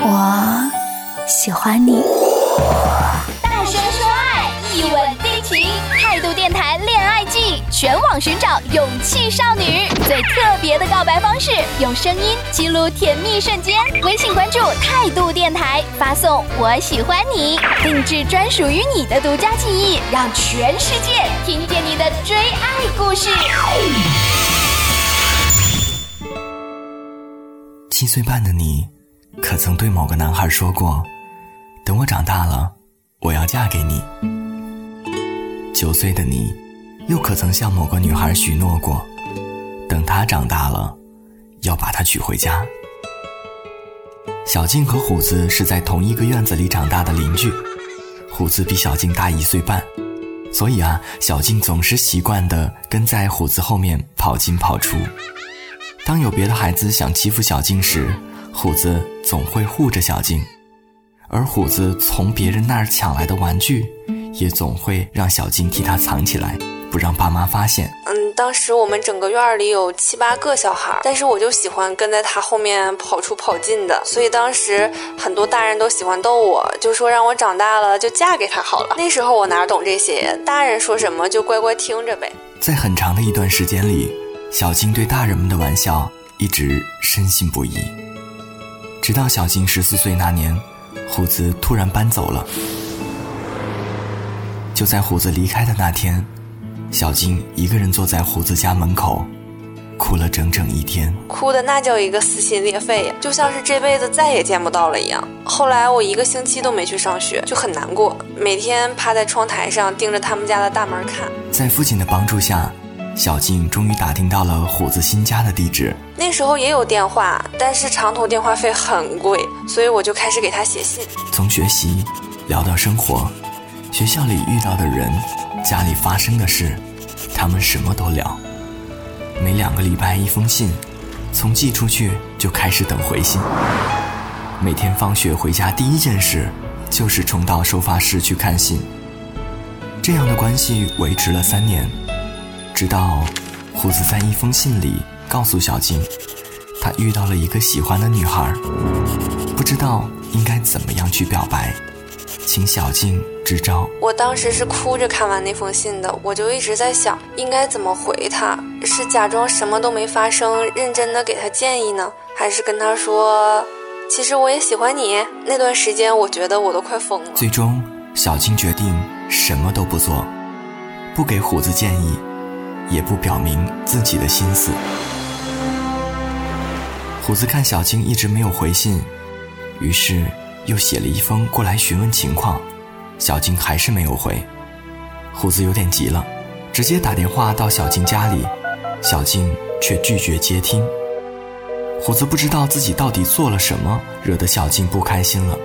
我喜欢你。大声说爱，一吻定情。态度电台恋爱季，全网寻找勇气少女，最特别的告白方式，用声音记录甜蜜瞬间。微信关注态度电台，发送“我喜欢你”，定制专属于你的独家记忆，让全世界听见你的追爱故事。七岁半的你，可曾对某个男孩说过：“等我长大了，我要嫁给你？”九岁的你，又可曾向某个女孩许诺过：“等她长大了，要把她娶回家？”小静和虎子是在同一个院子里长大的邻居，虎子比小静大一岁半，所以啊，小静总是习惯的跟在虎子后面跑进跑出。当有别的孩子想欺负小静时，虎子总会护着小静，而虎子从别人那儿抢来的玩具，也总会让小静替他藏起来，不让爸妈发现。嗯，当时我们整个院里有七八个小孩，但是我就喜欢跟在他后面跑出跑进的，所以当时很多大人都喜欢逗我，就说让我长大了就嫁给他好了。那时候我哪懂这些，大人说什么就乖乖听着呗。在很长的一段时间里。小静对大人们的玩笑一直深信不疑，直到小静十四岁那年，虎子突然搬走了。就在虎子离开的那天，小静一个人坐在虎子家门口，哭了整整一天，哭的那叫一个撕心裂肺呀，就像是这辈子再也见不到了一样。后来我一个星期都没去上学，就很难过，每天趴在窗台上盯着他们家的大门看。在父亲的帮助下。小静终于打听到了虎子新家的地址。那时候也有电话，但是长途电话费很贵，所以我就开始给他写信。从学习聊到生活，学校里遇到的人，家里发生的事，他们什么都聊。每两个礼拜一封信，从寄出去就开始等回信。每天放学回家第一件事，就是冲到收发室去看信。这样的关系维持了三年。直到虎子在一封信里告诉小静，他遇到了一个喜欢的女孩，不知道应该怎么样去表白，请小静支招。我当时是哭着看完那封信的，我就一直在想应该怎么回他，是假装什么都没发生，认真的给他建议呢，还是跟他说，其实我也喜欢你？那段时间我觉得我都快疯了。最终，小静决定什么都不做，不给虎子建议。也不表明自己的心思。虎子看小静一直没有回信，于是又写了一封过来询问情况。小静还是没有回，虎子有点急了，直接打电话到小静家里，小静却拒绝接听。虎子不知道自己到底做了什么，惹得小静不开心了，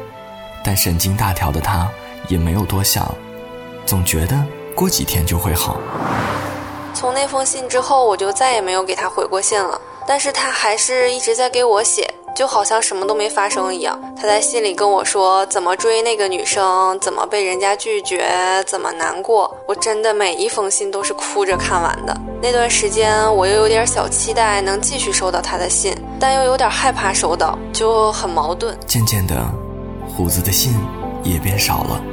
但神经大条的他也没有多想，总觉得过几天就会好。从那封信之后，我就再也没有给他回过信了。但是他还是一直在给我写，就好像什么都没发生一样。他在信里跟我说怎么追那个女生，怎么被人家拒绝，怎么难过。我真的每一封信都是哭着看完的。那段时间，我又有点小期待能继续收到他的信，但又有点害怕收到，就很矛盾。渐渐的，虎子的信也变少了。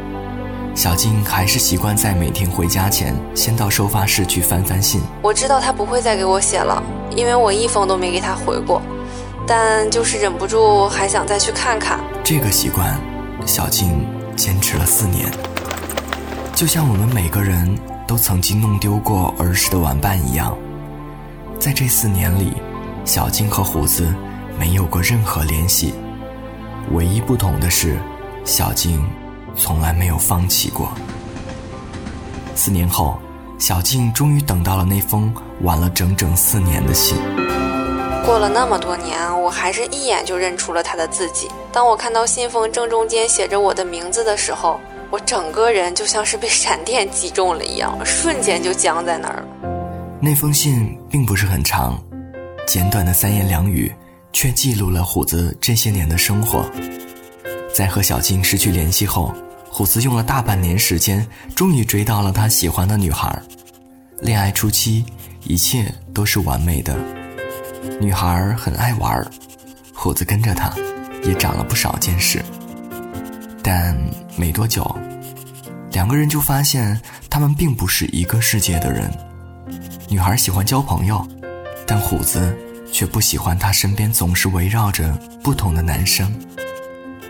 小静还是习惯在每天回家前，先到收发室去翻翻信。我知道他不会再给我写了，因为我一封都没给他回过，但就是忍不住还想再去看看。这个习惯，小静坚持了四年。就像我们每个人都曾经弄丢过儿时的玩伴一样，在这四年里，小静和胡子没有过任何联系。唯一不同的是，小静。从来没有放弃过。四年后，小静终于等到了那封晚了整整四年的信。过了那么多年，我还是一眼就认出了他的字迹。当我看到信封正中间写着我的名字的时候，我整个人就像是被闪电击中了一样，瞬间就僵在那儿了。那封信并不是很长，简短的三言两语，却记录了虎子这些年的生活。在和小静失去联系后，虎子用了大半年时间，终于追到了他喜欢的女孩。恋爱初期，一切都是完美的。女孩很爱玩，虎子跟着她，也长了不少见识。但没多久，两个人就发现他们并不是一个世界的人。女孩喜欢交朋友，但虎子却不喜欢她身边总是围绕着不同的男生。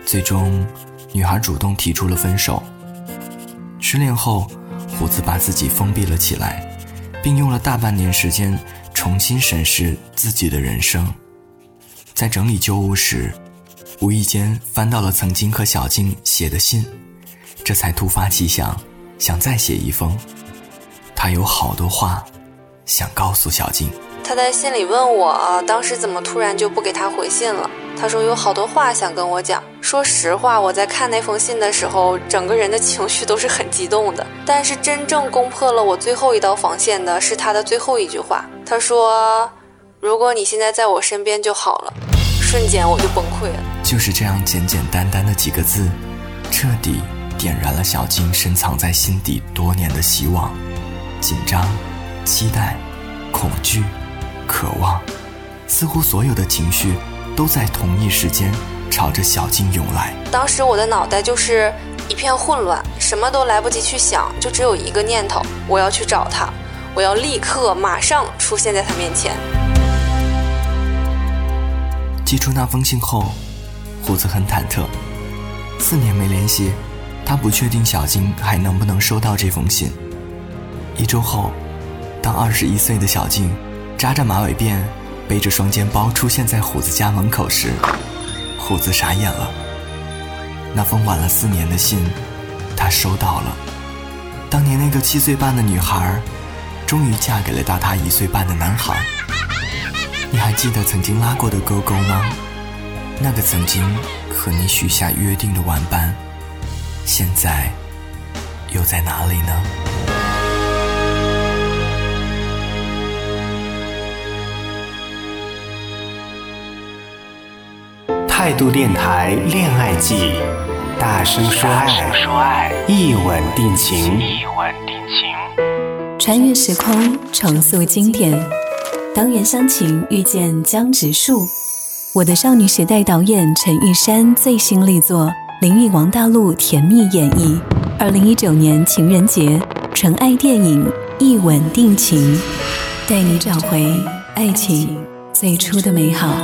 最终，女孩主动提出了分手。失恋后，虎子把自己封闭了起来，并用了大半年时间重新审视自己的人生。在整理旧物时，无意间翻到了曾经和小静写的信，这才突发奇想，想再写一封。他有好多话想告诉小静。他在信里问我，当时怎么突然就不给他回信了？他说有好多话想跟我讲。说实话，我在看那封信的时候，整个人的情绪都是很激动的。但是真正攻破了我最后一道防线的是他的最后一句话。他说：“如果你现在在我身边就好了。”瞬间我就崩溃了。就是这样简简单单的几个字，彻底点燃了小静深藏在心底多年的希望、紧张、期待、恐惧、渴望，似乎所有的情绪。都在同一时间朝着小静涌来。当时我的脑袋就是一片混乱，什么都来不及去想，就只有一个念头：我要去找他，我要立刻马上出现在他面前。寄出那封信后，虎子很忐忑。四年没联系，他不确定小静还能不能收到这封信。一周后，当二十一岁的小静扎着马尾辫。背着双肩包出现在虎子家门口时，虎子傻眼了。那封晚了四年的信，他收到了。当年那个七岁半的女孩，终于嫁给了大他一岁半的男孩。你还记得曾经拉过的勾勾吗？那个曾经和你许下约定的玩伴，现在又在哪里呢？态度电台恋爱季，大声说爱，一吻定情。一吻定情穿越时空，重塑经典。当袁湘琴遇见江直树，我的少女时代导演陈玉珊最新力作，林与王大陆甜蜜演绎。二零一九年情人节，纯爱电影《一吻定情》，带你找回爱情最初的美好。